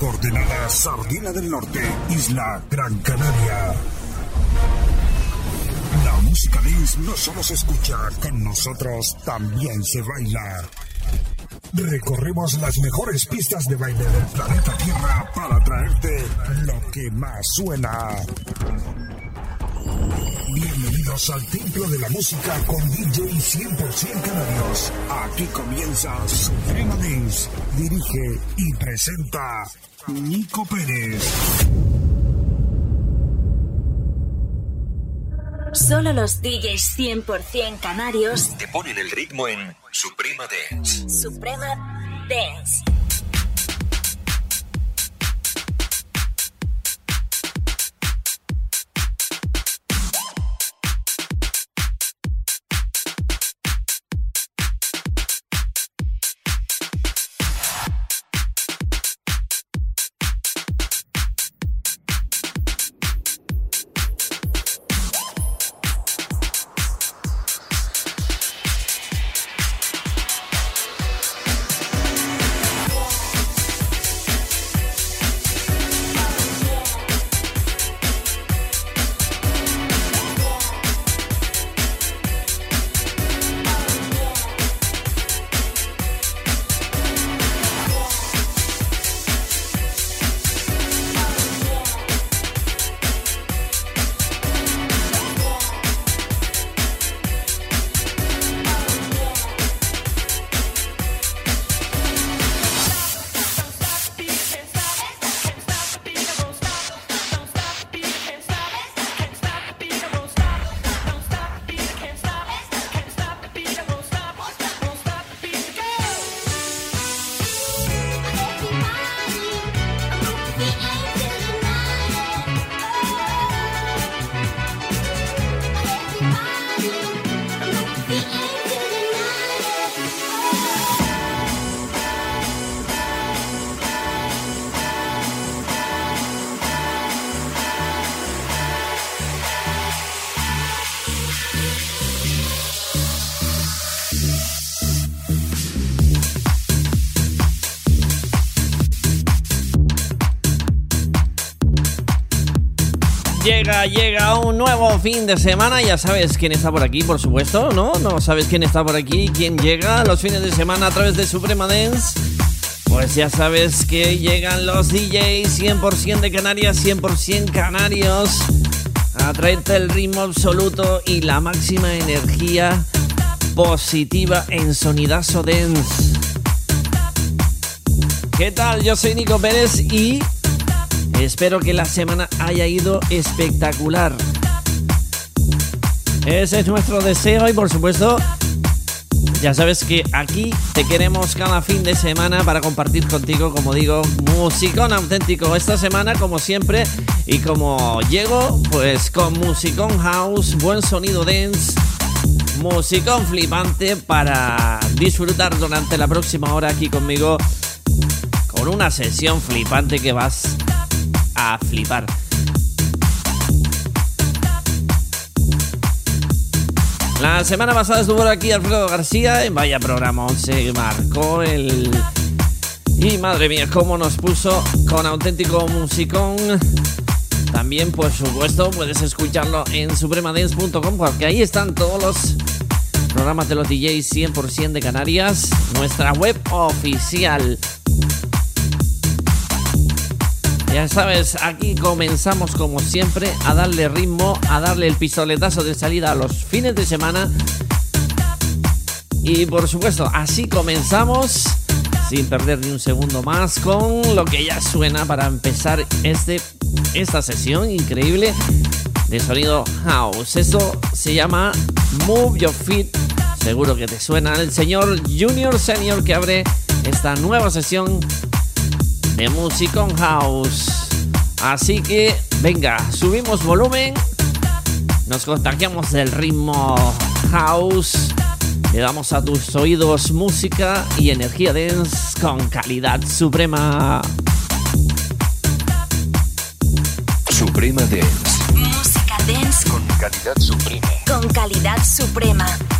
Coordenada Sardina del Norte, Isla Gran Canaria. La música dance no solo se escucha, con nosotros también se baila. Recorremos las mejores pistas de baile del planeta Tierra para traerte lo que más suena. Bienvenidos al Templo de la Música con DJ 100% Canarios. Aquí comienza Suprema Dance. Dirige y presenta Nico Pérez. Solo los DJs 100% canarios te ponen el ritmo en Suprema Dance. Suprema Dance. Llega, llega un nuevo fin de semana. Ya sabes quién está por aquí, por supuesto, ¿no? No sabes quién está por aquí, quién llega los fines de semana a través de Suprema Dance. Pues ya sabes que llegan los DJs 100% de Canarias, 100% canarios, a el ritmo absoluto y la máxima energía positiva en Sonidazo Dance. ¿Qué tal? Yo soy Nico Pérez y Espero que la semana haya ido espectacular. Ese es nuestro deseo y por supuesto, ya sabes que aquí te queremos cada fin de semana para compartir contigo, como digo, musicón auténtico. Esta semana, como siempre, y como llego, pues con musicón house, buen sonido dance, musicón flipante para disfrutar durante la próxima hora aquí conmigo con una sesión flipante que vas flipar. La semana pasada estuvo aquí Alfredo García en Vaya Programa se marcó el... Y madre mía, cómo nos puso con auténtico musicón. También, por supuesto, puedes escucharlo en supremadance.com porque ahí están todos los programas de los DJs 100% de Canarias, nuestra web oficial. Ya sabes, aquí comenzamos como siempre a darle ritmo, a darle el pistoletazo de salida a los fines de semana. Y por supuesto, así comenzamos sin perder ni un segundo más con lo que ya suena para empezar este, esta sesión increíble de sonido house. Esto se llama Move Your Feet. Seguro que te suena el señor Junior Senior que abre esta nueva sesión de Musicon House. Así que, venga, subimos volumen, nos contagiamos del ritmo house, le damos a tus oídos música y energía dance con calidad suprema. Suprema Dance. Música dance con calidad suprema. Con calidad suprema. Suprema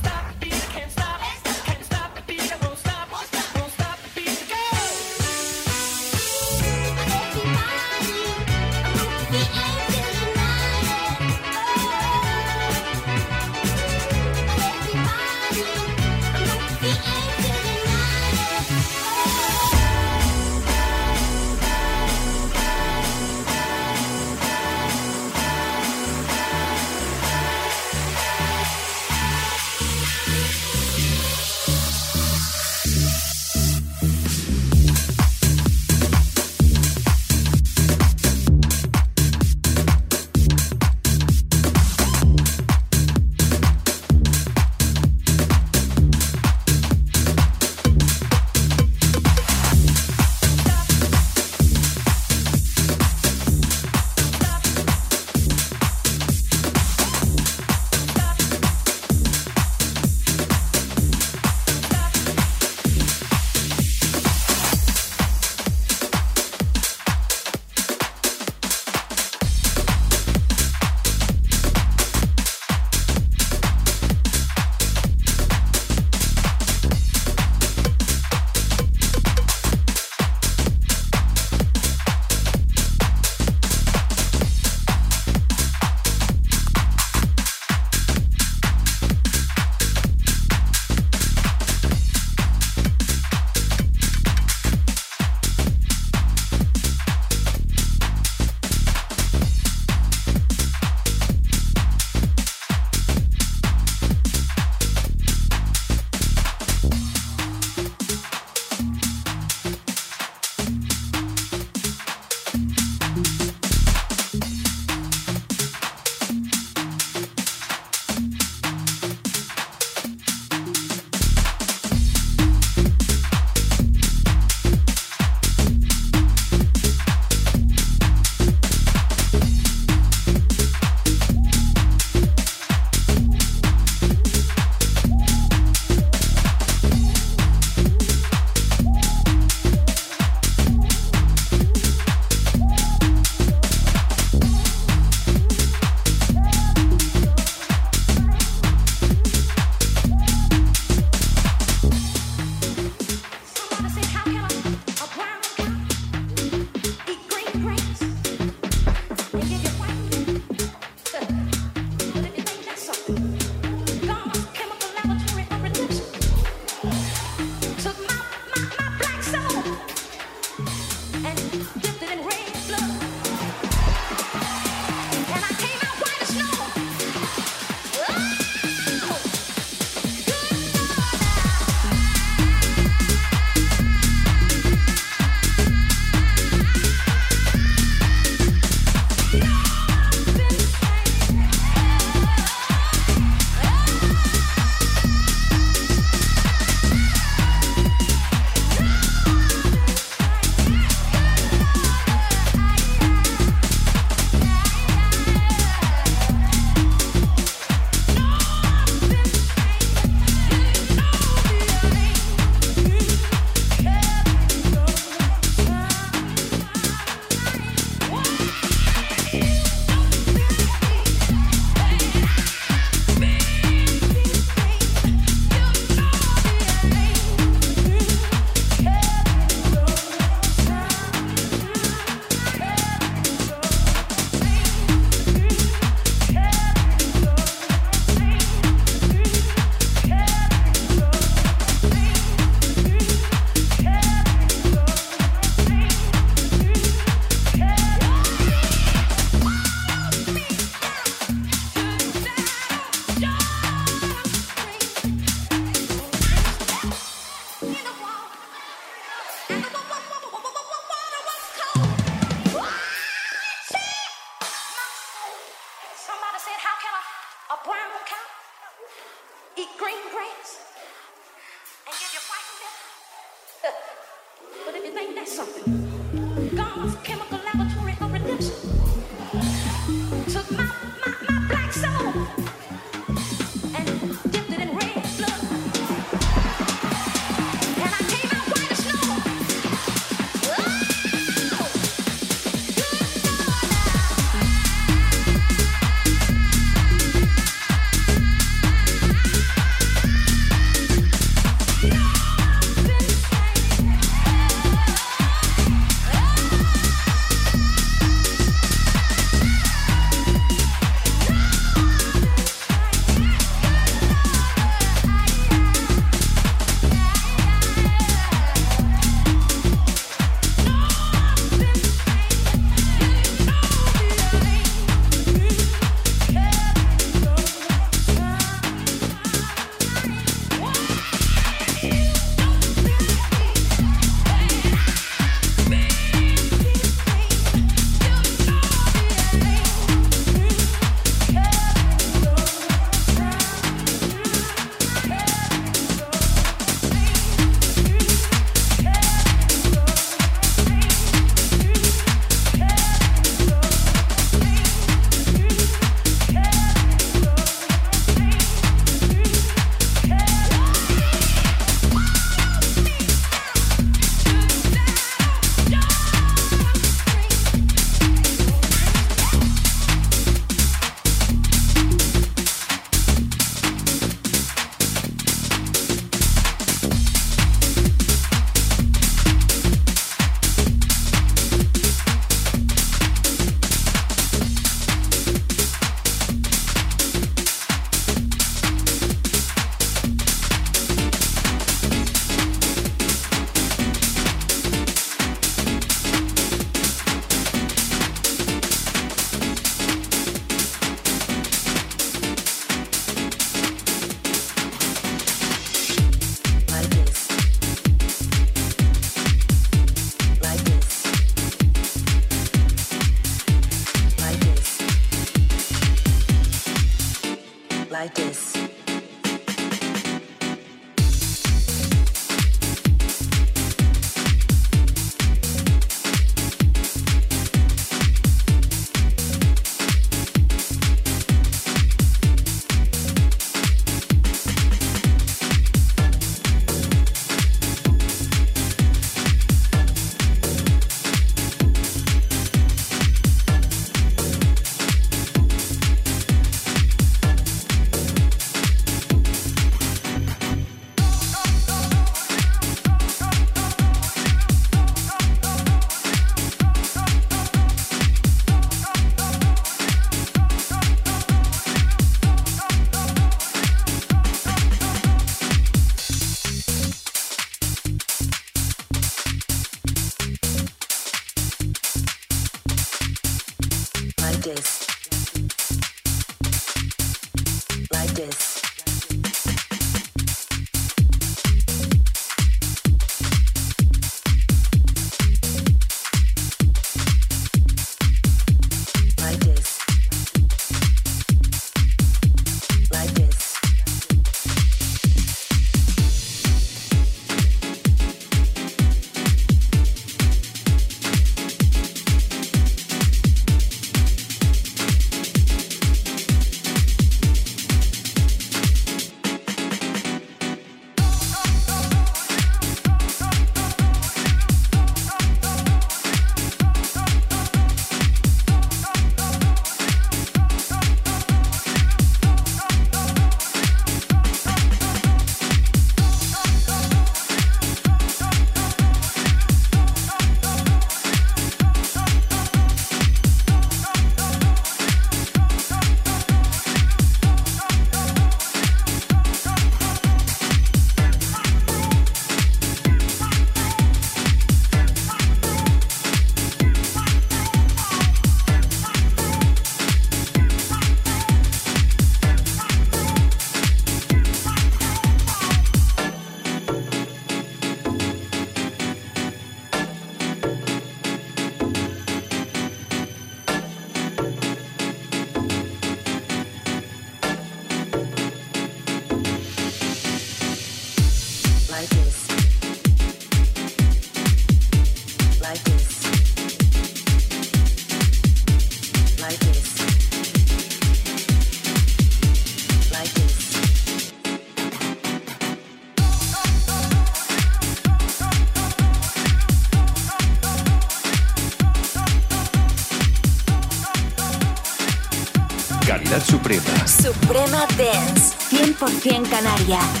Canaria.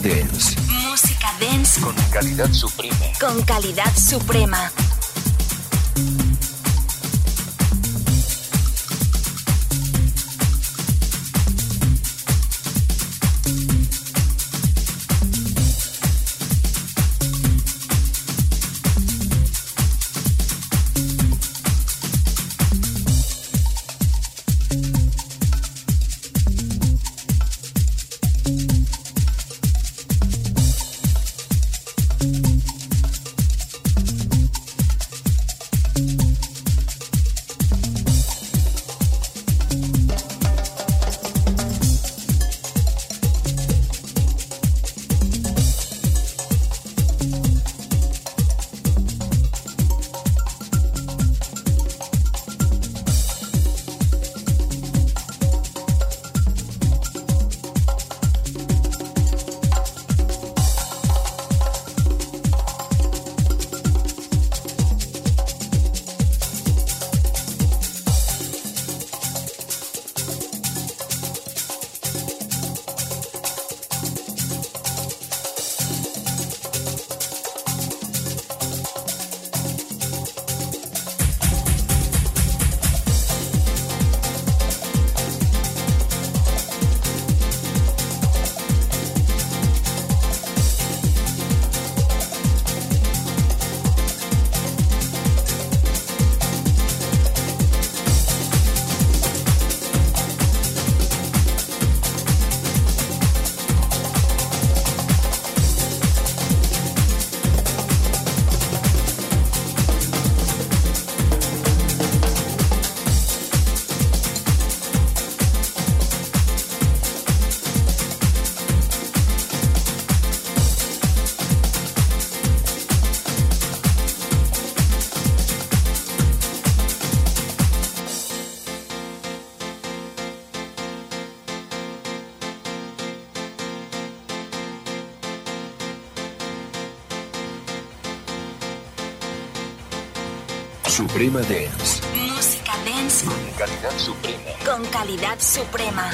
Dance. Música dance Con calidad suprema. con calidad suprema. Suprema Dance. Música dance Con calidad suprema. con calidad suprema.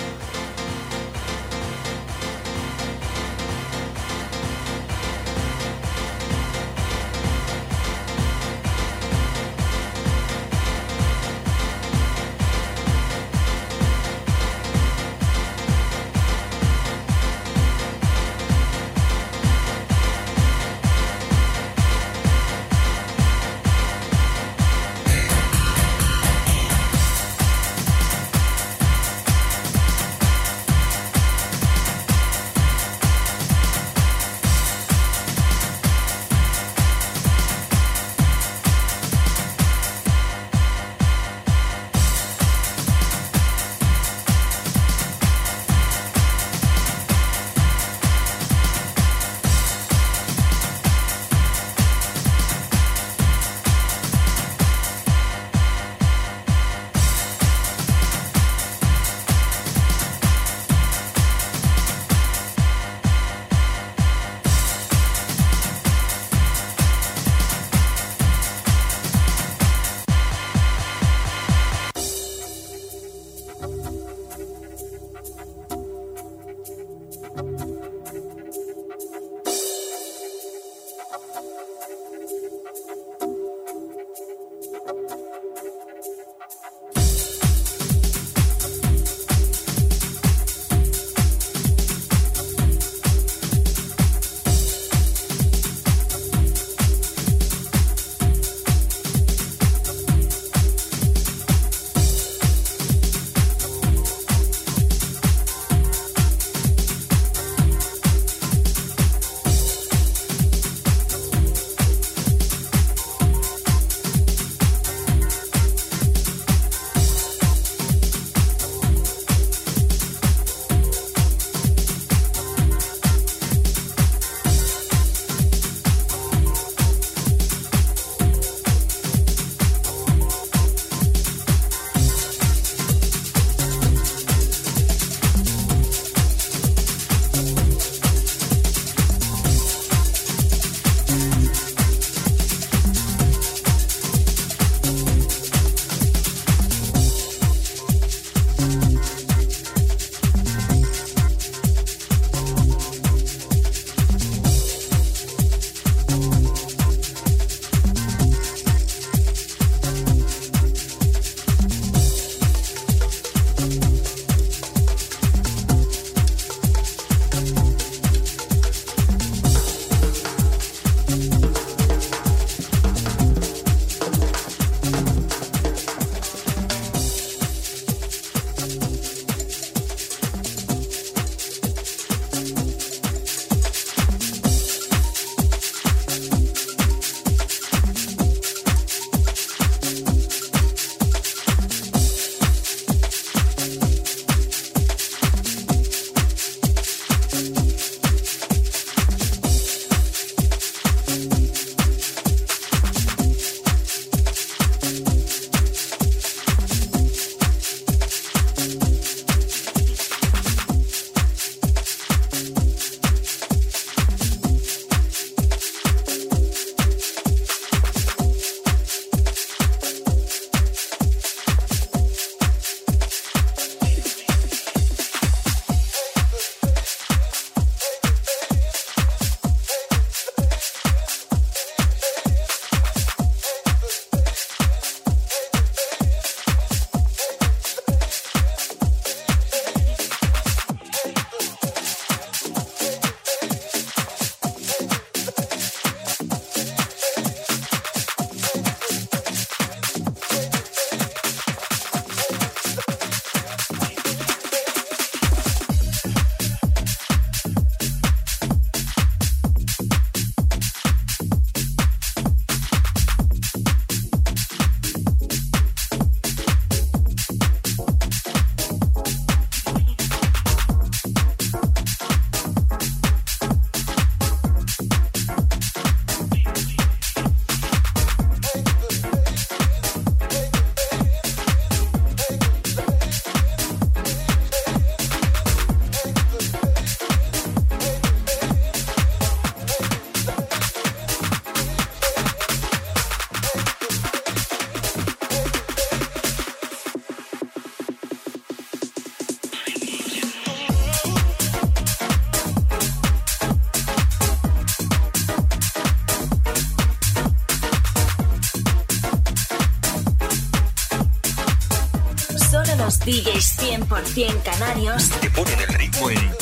100% canarios. Te ponen el ritmo en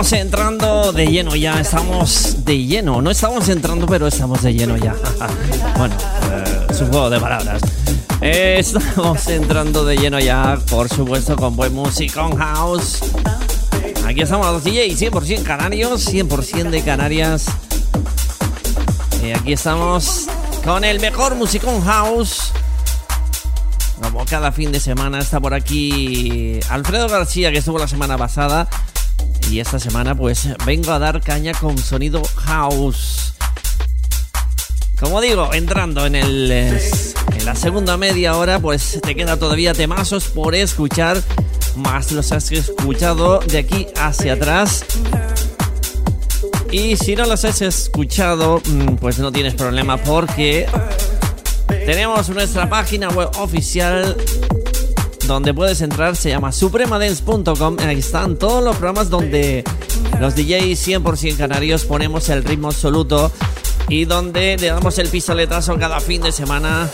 estamos entrando de lleno ya, estamos de lleno. No estamos entrando, pero estamos de lleno ya. bueno, eh, es un juego de palabras. estamos entrando de lleno ya, por supuesto, con buen música, con house. Aquí estamos los DJs 100% canarios, 100% de Canarias. Y aquí estamos con el mejor musicón house. Como cada fin de semana está por aquí Alfredo García, que estuvo la semana pasada. Y esta semana pues vengo a dar caña con sonido house. Como digo, entrando en el en la segunda media hora, pues te queda todavía temazos por escuchar. Más los has escuchado de aquí hacia atrás. Y si no los has escuchado, mm, pues no tienes problema porque tenemos nuestra página web oficial donde puedes entrar, se llama supremadance.com. Ahí están todos los programas donde los DJs 100% canarios ponemos el ritmo absoluto y donde le damos el pistoletazo cada fin de semana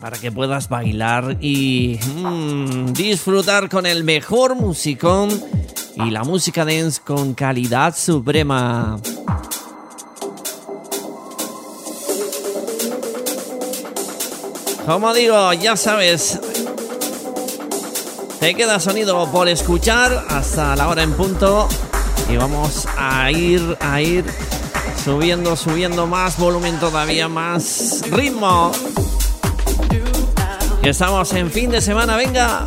para que puedas bailar y mm, disfrutar con el mejor musicón y la música dance con calidad suprema. Como digo, ya sabes, te queda sonido por escuchar hasta la hora en punto y vamos a ir a ir subiendo, subiendo más volumen todavía más ritmo. Estamos en fin de semana, venga.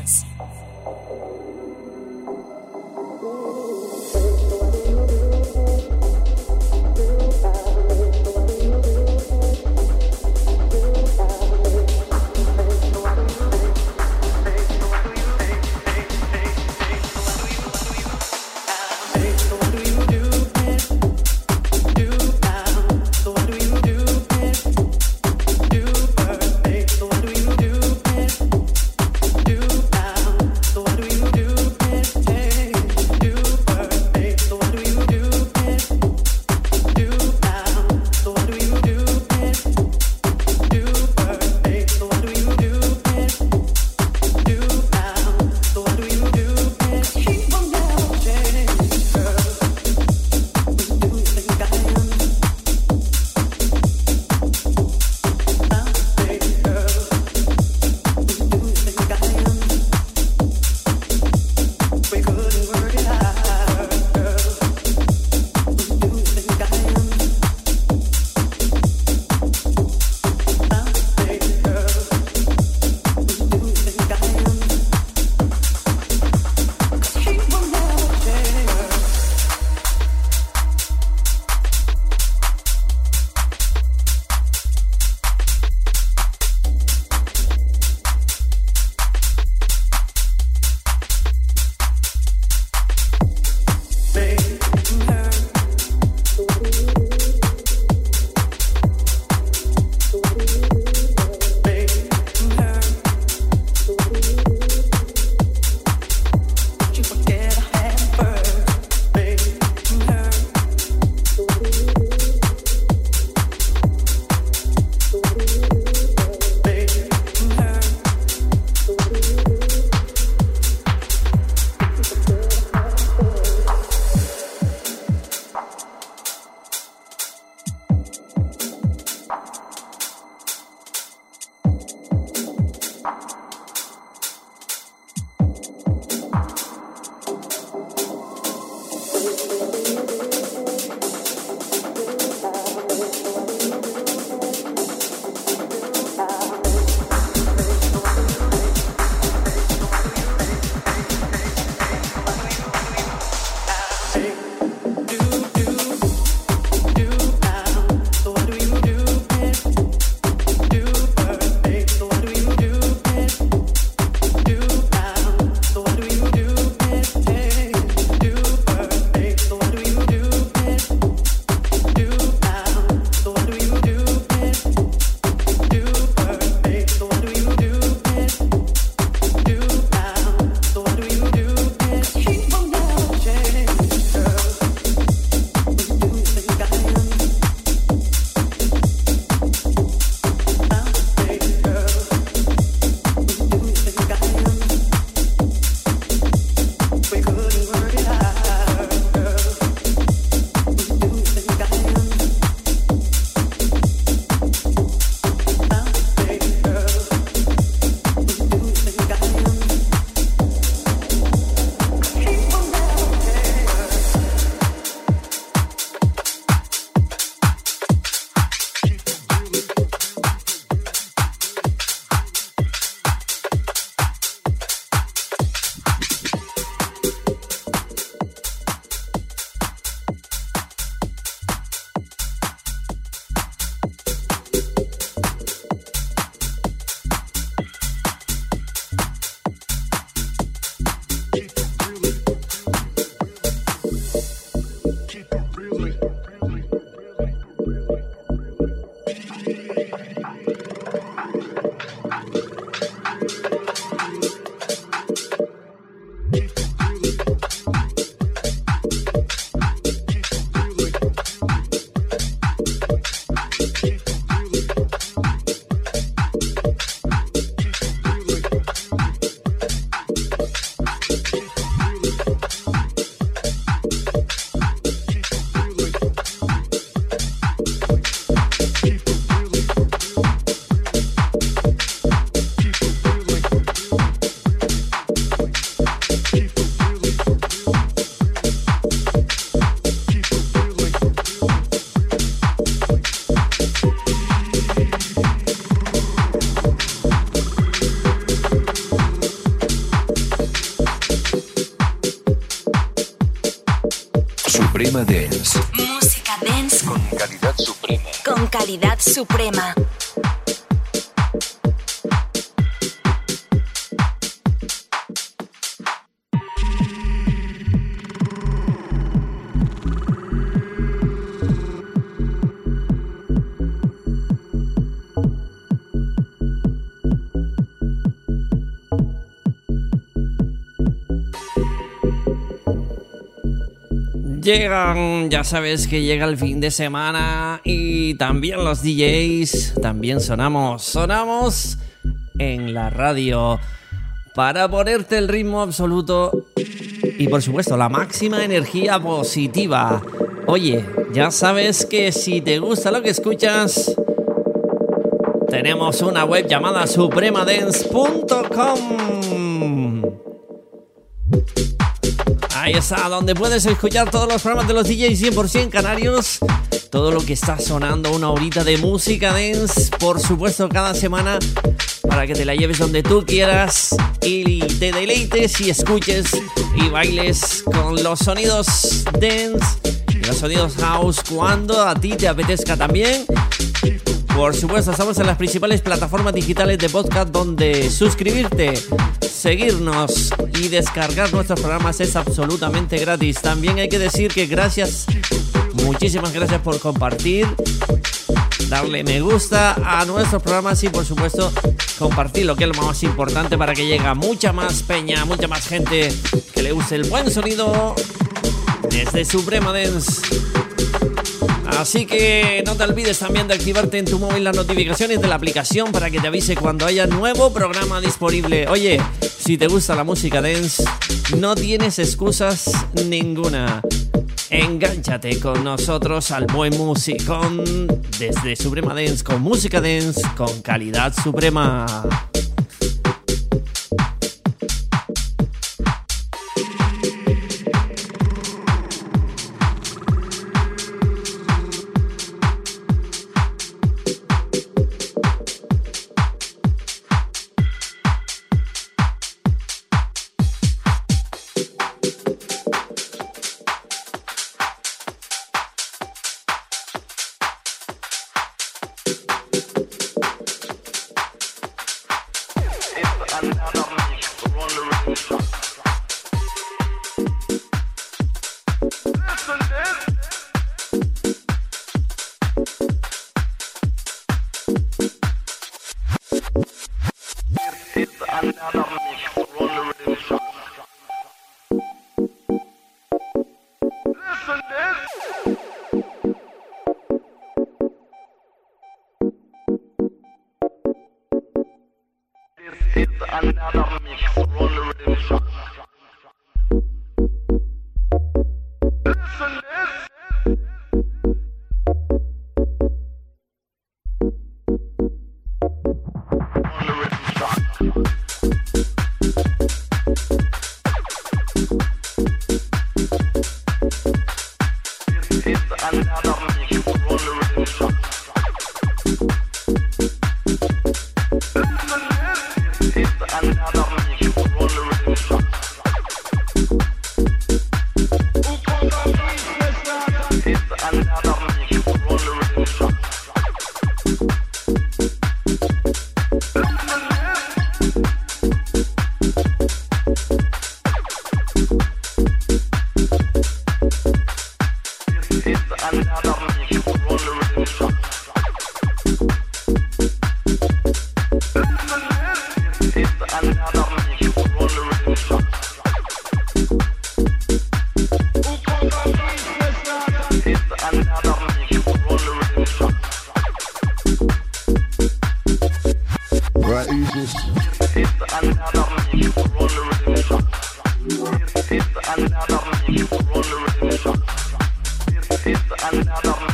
Suprema Dance. Música dance Con calidad suprema. con calidad suprema. Llegan, ya sabes que llega el fin de semana y también los DJs, también sonamos, sonamos en la radio para ponerte el ritmo absoluto y por supuesto la máxima energía positiva. Oye, ya sabes que si te gusta lo que escuchas, tenemos una web llamada supremadance.com. Ahí está, donde puedes escuchar todos los programas de los DJs 100% canarios. Todo lo que está sonando, una horita de música dance, por supuesto, cada semana, para que te la lleves donde tú quieras y te deleites y escuches y bailes con los sonidos dance y los sonidos house cuando a ti te apetezca también. Por supuesto, estamos en las principales plataformas digitales de podcast donde suscribirte, seguirnos y descargar nuestros programas es absolutamente gratis. También hay que decir que gracias, muchísimas gracias por compartir, darle me gusta a nuestros programas y por supuesto compartir lo que es lo más importante para que llegue a mucha más peña, mucha más gente que le guste el buen sonido desde Suprema Dance. Así que no te olvides también de activarte en tu móvil las notificaciones de la aplicación para que te avise cuando haya nuevo programa disponible. Oye, si te gusta la música dance, no tienes excusas ninguna. Engánchate con nosotros al buen musicón desde Suprema Dance con música dance con calidad suprema. like oozes. It's another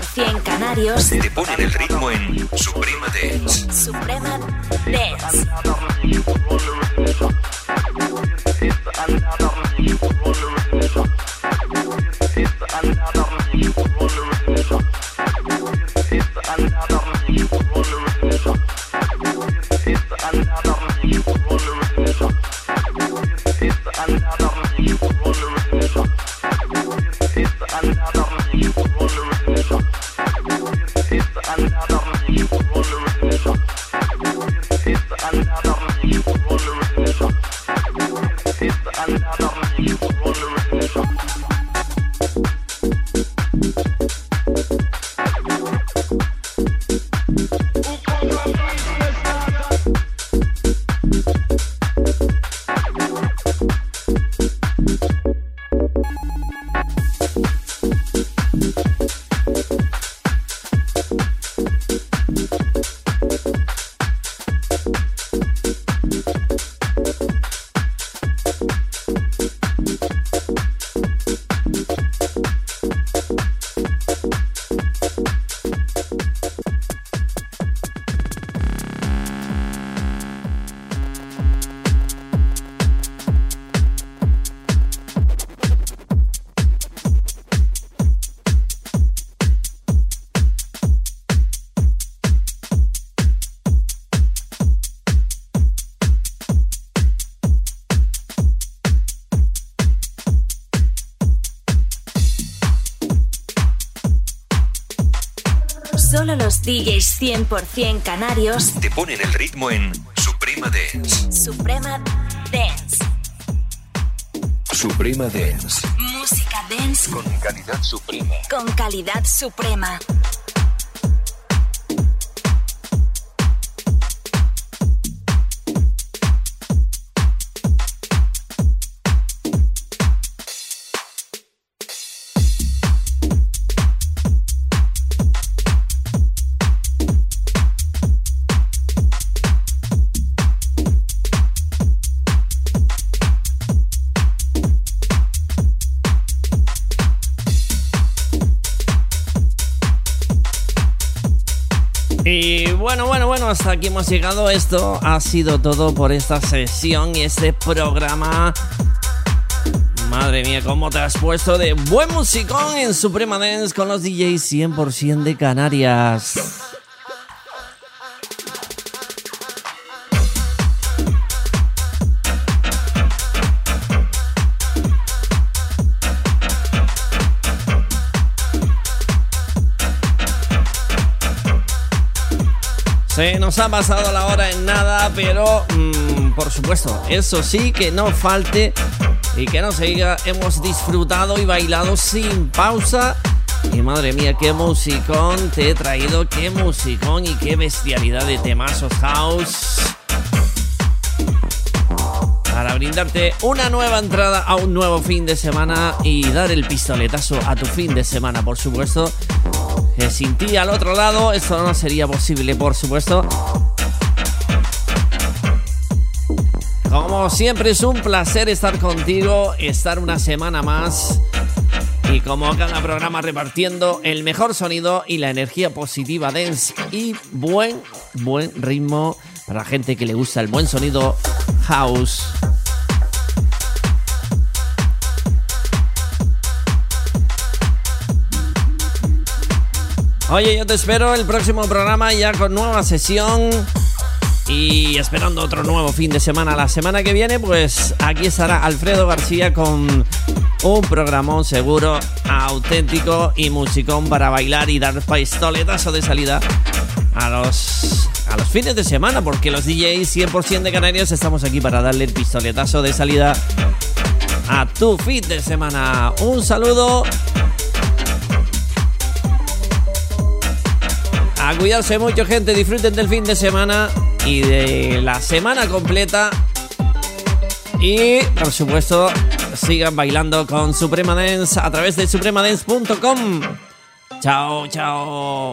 100% canarios te ponen el ritmo en Suprema Dance. Suprema Dance. DJs 100% canarios te ponen el ritmo en Suprema Dance. Suprema Dance. Suprema Dance. Música dance con calidad suprema. Con calidad suprema. Hasta aquí hemos llegado. Esto ha sido todo por esta sesión y este programa. Madre mía, cómo te has puesto de buen musicón en Suprema Dance con los DJs 100% de Canarias. Nos ha pasado la hora en nada, pero mm, por supuesto, eso sí, que no falte y que no se diga, hemos disfrutado y bailado sin pausa. Y madre mía, qué musicón te he traído, qué musicón y qué bestialidad de temazos house. Para brindarte una nueva entrada a un nuevo fin de semana y dar el pistoletazo a tu fin de semana, por supuesto que sin ti al otro lado esto no sería posible, por supuesto. Como siempre es un placer estar contigo, estar una semana más y como cada programa repartiendo el mejor sonido y la energía positiva dance y buen buen ritmo para la gente que le gusta el buen sonido House. Oye, yo te espero el próximo programa ya con nueva sesión y esperando otro nuevo fin de semana. La semana que viene, pues aquí estará Alfredo García con un programón seguro, auténtico y musicón para bailar y dar pistoletazo de salida a los a los fines de semana, porque los DJs 100% de Canarios estamos aquí para darle el pistoletazo de salida a tu fin de semana. Un saludo A cuidarse mucho, gente. Disfruten del fin de semana y de la semana completa. Y, por supuesto, sigan bailando con Suprema Dance a través de supremadance.com. Chao, chao.